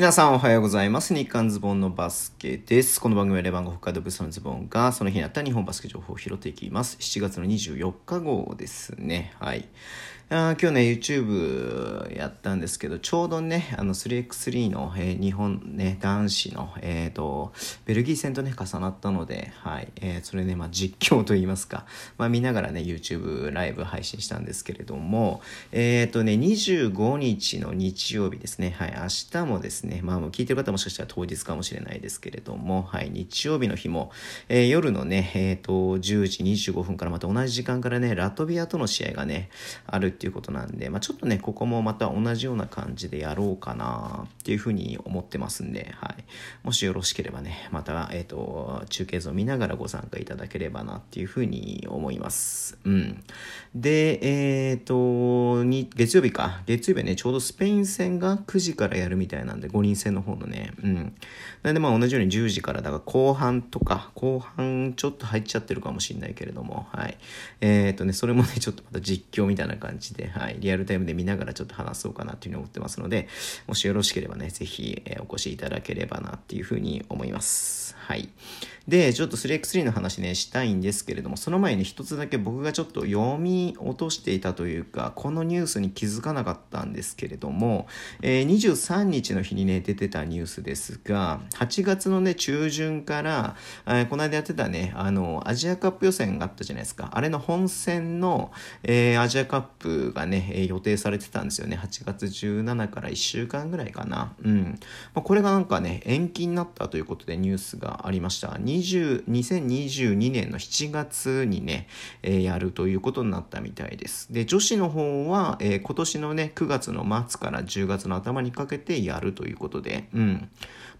皆さんおはようございます。日刊ズボンのバスケです。この番組はレバンゴ北海道ブースのズボンがその日にあった日本バスケ情報を拾っていきます。7月の24日号ですね。はい。あ今日ね、YouTube やったんですけど、ちょうどね、あの 3x3 の、えー、日本ね、男子の、えっ、ー、と、ベルギー戦とね、重なったので、はい、えー、それね、まあ実況といいますか、まあ見ながらね、YouTube ライブ配信したんですけれども、えっ、ー、とね、25日の日曜日ですね、はい、明日もですね、まあ聞いてる方もしかしたら当日かもしれないですけれども、はい、日曜日の日も、えー、夜のね、えっ、と、10時25分からまた同じ時間からね、ラトビアとの試合がね、あるっていうことなんで、まあ、ちょっとね、ここもまた同じような感じでやろうかなっていうふうに思ってますんで、はい。もしよろしければね、また、えっ、ー、と、中継図を見ながらご参加いただければなっていうふうに思います。うん。で、えっ、ー、と、に、月曜日か。月曜日はね、ちょうどスペイン戦が9時からやるみたいなんで、5人戦の方のね、うん。なんでまあ同じように10時から、だから後半とか、後半ちょっと入っちゃってるかもしれないけれども、はい。えっ、ー、とね、それもね、ちょっとまた実況みたいな感じで、はい、リアルタイムで見ながらちょっと話そうかなというふうに思ってますので、もしよろしければね、ぜひ、えお越しいただければなっていうふうに思います。はい。で、ちょっと 3x3 の話ね、したいんですけれども、その前に一つだけ僕がちょっと読み落としていたというか、このニュースに気づかなかったんですけれども、えー、23日の日にね、出てたニュースですが、8月のね、中旬から、えー、この間やってたね、あの、アジアカップ予選があったじゃないですか。あれの本戦の、えー、アジアカップがね、え予定されてたんですよね。8月17から1週間ぐらいかな。うん。まあ、これがなんかね、延期になったということでニュースがありました。20 2022年の7月にね、えー、やるということになったみたいです。で、女子の方は、えー、今年のね、9月の末から10月の頭にかけてやるということで、うん。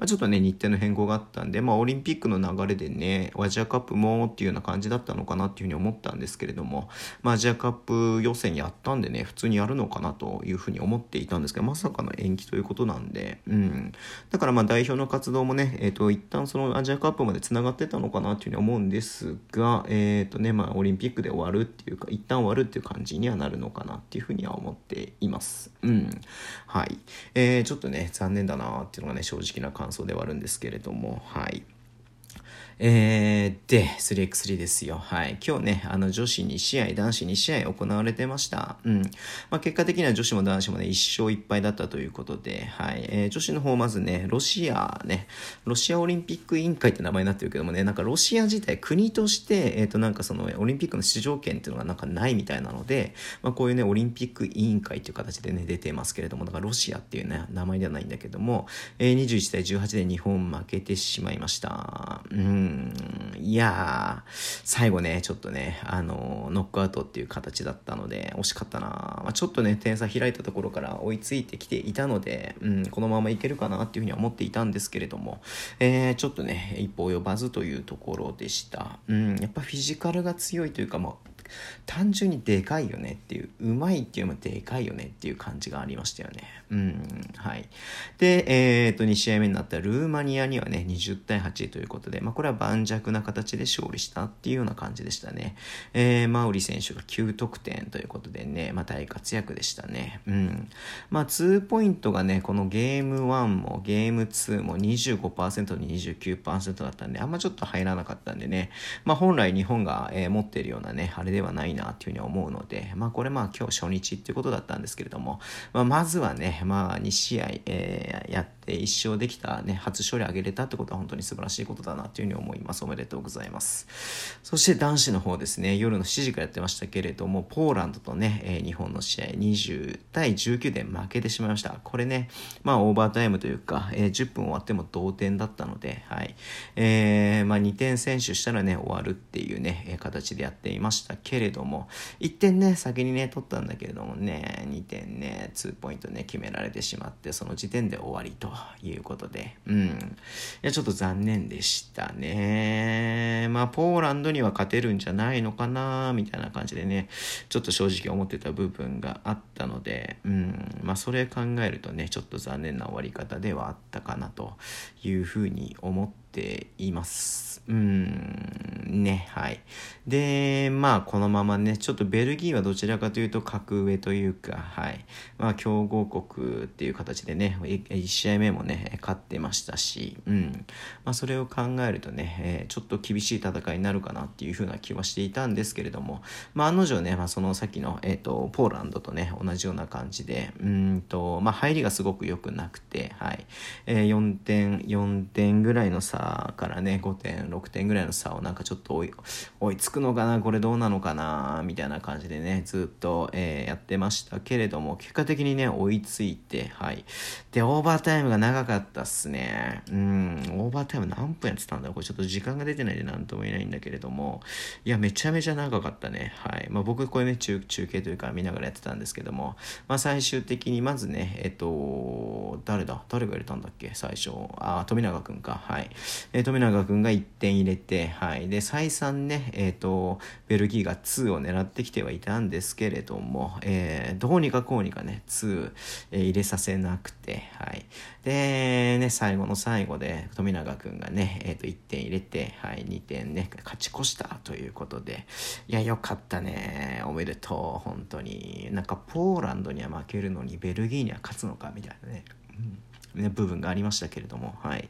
まあ、ちょっとね、日程の変更があったんで、まあ、オリンピックの流れでね、アジアカップもっていうような感じだったのかなっていうふうに思ったんですけれども、まあ、アジアカップ予選やったんでね、普通にやるのかなというふうに思っていたんですけど、まさかの延期ということなんで、うん。だからまあ、代表の活動もね、え、ー、と、一旦そのアジアカップまで繋がってたのかなっていうふうに思うんですが、えっ、ー、とね、まあ、オリンピックで終わるっていうか、一旦終わるっていう感じにはなるのかなっていうふうには思っています。うん。はい。えー、ちょっとね、残念だなっていうのがね、正直な感想ではあるんですけれども、はい。えー、で、3x3 ですよ。はい。今日ね、あの、女子2試合、男子2試合行われてました。うん。まあ、結果的には女子も男子もね、1勝1敗だったということで、はい。えー、女子の方、まずね、ロシアね、ロシアオリンピック委員会って名前になってるけどもね、なんかロシア自体、国として、えっ、ー、と、なんかその、オリンピックの出場権っていうのがなんかないみたいなので、まあ、こういうね、オリンピック委員会っていう形でね、出てますけれども、だからロシアっていうね、名前ではないんだけども、えー、21対18で日本負けてしまいました。うん。いやー、最後ね、ちょっとね、あのノックアウトっていう形だったので、惜しかったなまあ、ちょっとね、点差開いたところから追いついてきていたので、うん、このままいけるかなっていうふうには思っていたんですけれども、えー、ちょっとね、一歩及ばずというところでした。うん、やっぱフィジカルが強いというか、まあ、単純にでかいよねっていう、うまいっていうのもでかいよねっていう感じがありましたよね。うん、はい。で、えっ、ー、と、2試合目になったルーマニアにはね、20対8ということで、まあ、これは盤石な形で勝利したっていうような感じでしたね。えー、マウリ選手が9得点ということでね、まあ、大活躍でしたね。うん。まあ、2ポイントがね、このゲーム1もゲーム2も25%に29%だったんで、あんまちょっと入らなかったんでね、まあ、本来日本が、えー、持っているようなね、あれでではないなっていうふうに思うので、まあこれまあ今日初日っていうことだったんですけれども、まあまずはね、まあ2試合、えー、やってで1勝できたね、初勝利上げれたってことは本当に素晴らしいことだなっていうふうに思います。おめでとうございます。そして男子の方ですね、夜の7時からやってましたけれども、ポーランドとね、え、日本の試合20対19で負けてしまいました。これね、まあオーバータイムというか、え、10分終わっても同点だったので、はい。えー、まあ2点選手したらね、終わるっていうね、形でやっていましたけれども、1点ね、先にね、取ったんだけれどもね、2点ね、2ポイントね、決められてしまって、その時点で終わりということで、うん。いや、ちょっと残念でしたね。まあ、ポーランドには勝てるんじゃないのかな、みたいな感じでね、ちょっと正直思ってた部分があったので、うん。まあ、それ考えるとね、ちょっと残念な終わり方ではあったかなというふうに思ってています。うん、ね、はい。で、まあ、このままね、ちょっとベルギーはどちらかというと格上というか、はい。まあ、強豪国っていう形でね、1試合目もね、勝ってましたし、うん。まあ、それを考えるとね、え、ちょっと厳しい戦いになるかなっていうふうな気はしていたんですけれども、まあ、案の定ね、まあ、そのさっきの、えっ、ー、と、ポーランドとね、同じような感じで、うんと、まあ、入りがすごく良くなくて、はい。えー、4点、4点ぐらいの差からね、5点、6点ぐらいの差をなんかちょっと追い追いつくのかな、これどうなのかな、みたいな感じでね、ずっと、えー、やってましたけれども、結果的にね、追いついて、はい。で、オーバータイムが長かったっすね。うん、オーバータイム何分やってたんだろうこれちょっと時間が出てないで何とも言えないんだけれども、いや、めちゃめちゃ長かったね。はい。まあ僕、これね、中、中継というか見ながらやってたんですけども、まあ最終的にまずね、えっと、誰だ？誰が入れたんだっけ？最初。あ、富永君か。はい。えー、富永君が1点入れて、はい。で、再三ね、えっ、ー、と、ベルギーが2を狙ってきてはいたんですけれども、えー、どうにかこうにかね、2、えー、入れさせなくて、はい。で、ね、最後の最後で富永君がね、えっ、ー、と、1点入れて、はい、2点ね、勝ち越したということで、いや、よかったね。おめでとう、本当に。なんか、ポーランドには負けるのに、ベルギーには勝つのか、みたいなね。うんね、部分がありましたけれども、はい。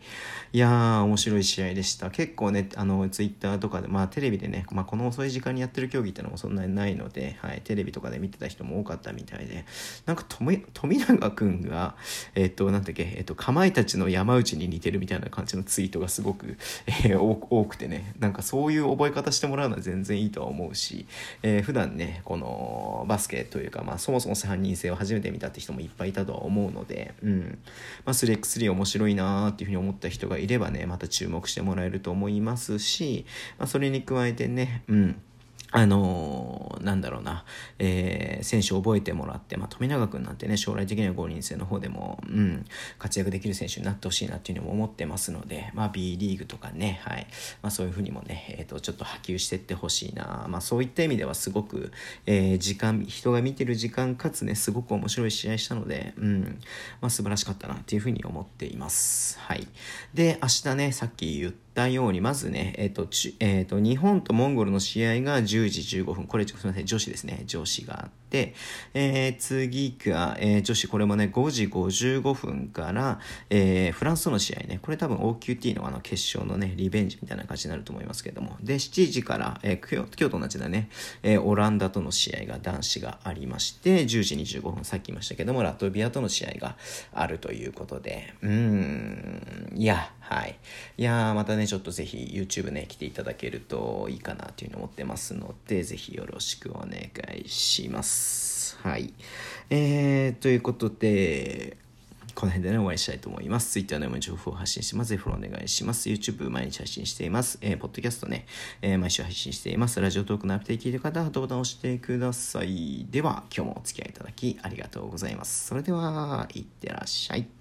いやー、面白い試合でした。結構ね、あの、ツイッターとかで、まあ、テレビでね、まあ、この遅い時間にやってる競技ってのもそんなにないので、はい、テレビとかで見てた人も多かったみたいで、なんか、富永くんが、えっ、と、なんだっけ、えっ、と、かまいたちの山内に似てるみたいな感じのツイートがすごく、えー、多くてね、なんかそういう覚え方してもらうのは全然いいとは思うし、えー、普段ね、この、バスケというか、まあ、そもそも3人制を初めて見たって人もいっぱいいたとは思うので、うん。まあ、3x3 面白いなーっていうふうに思った人がいればね、また注目してもらえると思いますし、まあ、それに加えてね、うん。あのー、なんだろうな、えー、選手を覚えてもらって、まあ、富永君なんてね、将来的には5人制の方でも、うん、活躍できる選手になってほしいなっていうのも思ってますので、まあ、B リーグとかね、はい、まあ、そういうふうにもね、えっ、ー、と、ちょっと波及していってほしいな、まあ、そういった意味ではすごく、えー、時間、人が見てる時間かつね、すごく面白い試合したので、うん、まあ、素晴らしかったなっていうふうに思っています。はい。で、明日ね、さっき言ったように、まずね、えっ、と、えっ、と、日本とモンゴルの試合が10時15分。これ、すみません、女子ですね。女子があって、えー、次が、えー、女子、これもね、5時55分から、えー、フランスとの試合ね、これ多分 OQT のあの決勝のね、リベンジみたいな感じになると思いますけども。で、7時から、えー、今日、今日と同じだね、えー、オランダとの試合が男子がありまして、10時25分、さっき言いましたけども、ラトビアとの試合があるということで、うーん、いや、はい。いやー、またね、ちょっとぜひ YouTube ね、来ていただけるといいかなというふうに思ってますので、ぜひよろしくお願いします。はい。えー、ということで、この辺でね、終わりしたいと思います。Twitter でも情報を発信します。ぜひフォローお願いします。YouTube 毎日配信しています。えー、ポッドキャストね、えー、毎週配信しています。ラジオトークのアプデート聞いてる方はハトボタンを押してください。では、今日もお付き合いいただきありがとうございます。それでは、いってらっしゃい。